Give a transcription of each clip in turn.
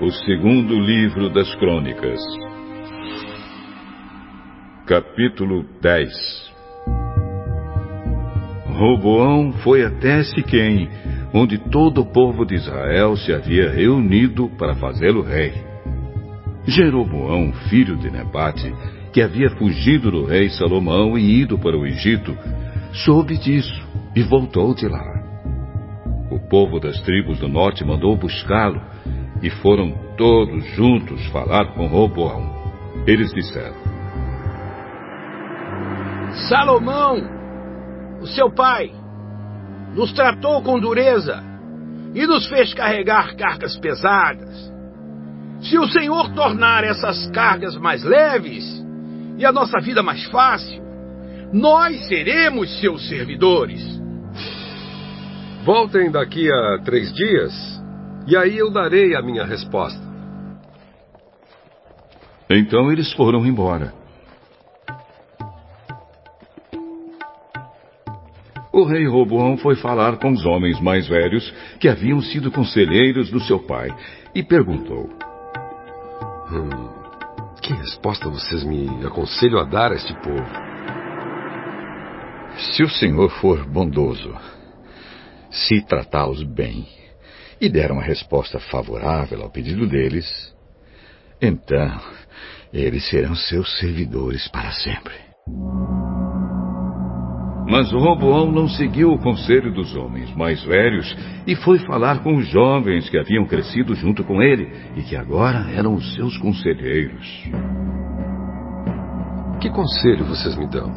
O segundo livro das Crônicas. Capítulo 10 Roboão foi até Siquém, onde todo o povo de Israel se havia reunido para fazê-lo rei. Jeroboão, filho de Nebate, que havia fugido do rei Salomão e ido para o Egito, soube disso e voltou de lá. O povo das tribos do norte mandou buscá-lo e foram todos juntos falar com Roboão. Eles disseram: Salomão, o seu pai, nos tratou com dureza e nos fez carregar cargas pesadas. Se o Senhor tornar essas cargas mais leves e a nossa vida mais fácil, nós seremos seus servidores. Voltem daqui a três dias e aí eu darei a minha resposta. Então eles foram embora. O rei Roboão foi falar com os homens mais velhos que haviam sido conselheiros do seu pai e perguntou: hum, Que resposta vocês me aconselham a dar a este povo? Se o senhor for bondoso, se tratá-los bem e der uma resposta favorável ao pedido deles, então eles serão seus servidores para sempre. Mas Roboão não seguiu o conselho dos homens mais velhos e foi falar com os jovens que haviam crescido junto com ele e que agora eram os seus conselheiros. Que conselho vocês me dão?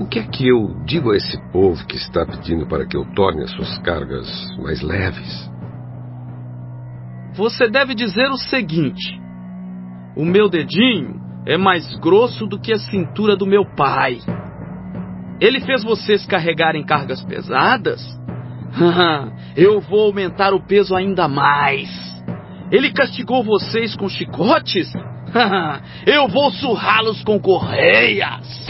O que é que eu digo a esse povo que está pedindo para que eu torne as suas cargas mais leves? Você deve dizer o seguinte: O meu dedinho é mais grosso do que a cintura do meu pai. Ele fez vocês carregarem cargas pesadas? Eu vou aumentar o peso ainda mais. Ele castigou vocês com chicotes? Eu vou surrá-los com correias.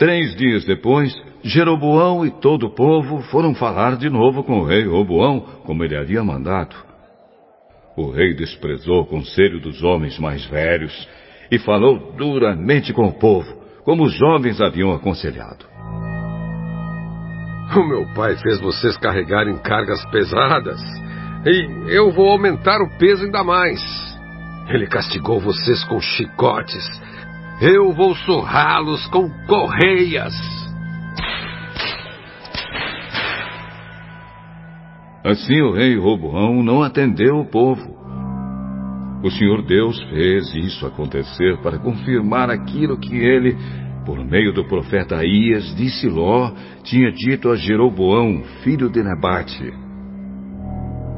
Três dias depois, Jeroboão e todo o povo foram falar de novo com o rei Roboão, como ele havia mandado. O rei desprezou o conselho dos homens mais velhos e falou duramente com o povo, como os jovens haviam aconselhado. O meu pai fez vocês carregarem cargas pesadas e eu vou aumentar o peso ainda mais. Ele castigou vocês com chicotes eu vou surrá-los com correias. Assim o rei Roboão não atendeu o povo. O Senhor Deus fez isso acontecer para confirmar aquilo que ele, por meio do profeta Aías de Siló, tinha dito a Jeroboão, filho de Nebate.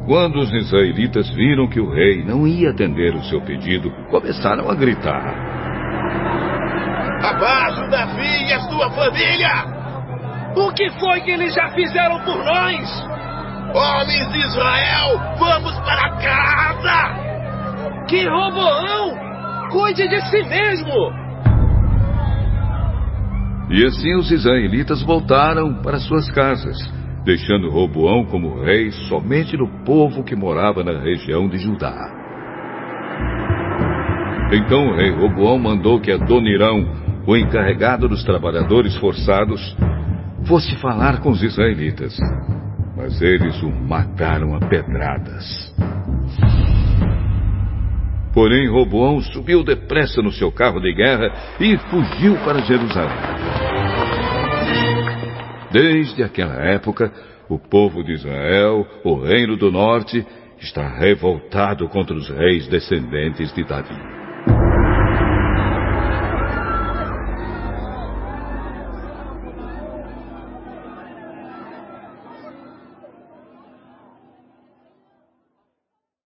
Quando os israelitas viram que o rei não ia atender o seu pedido, começaram a gritar: Abaixo Davi e a sua família! O que foi que eles já fizeram por nós? Homens de Israel, vamos para casa! Que Roboão! Cuide de si mesmo! E assim os israelitas voltaram para suas casas, deixando Roboão como rei somente no povo que morava na região de Judá. Então o rei Roboão mandou que Adonirão, o encarregado dos trabalhadores forçados, fosse falar com os israelitas. Mas eles o mataram a pedradas. Porém, Roboão subiu depressa no seu carro de guerra e fugiu para Jerusalém. Desde aquela época, o povo de Israel, o reino do norte, está revoltado contra os reis descendentes de Davi.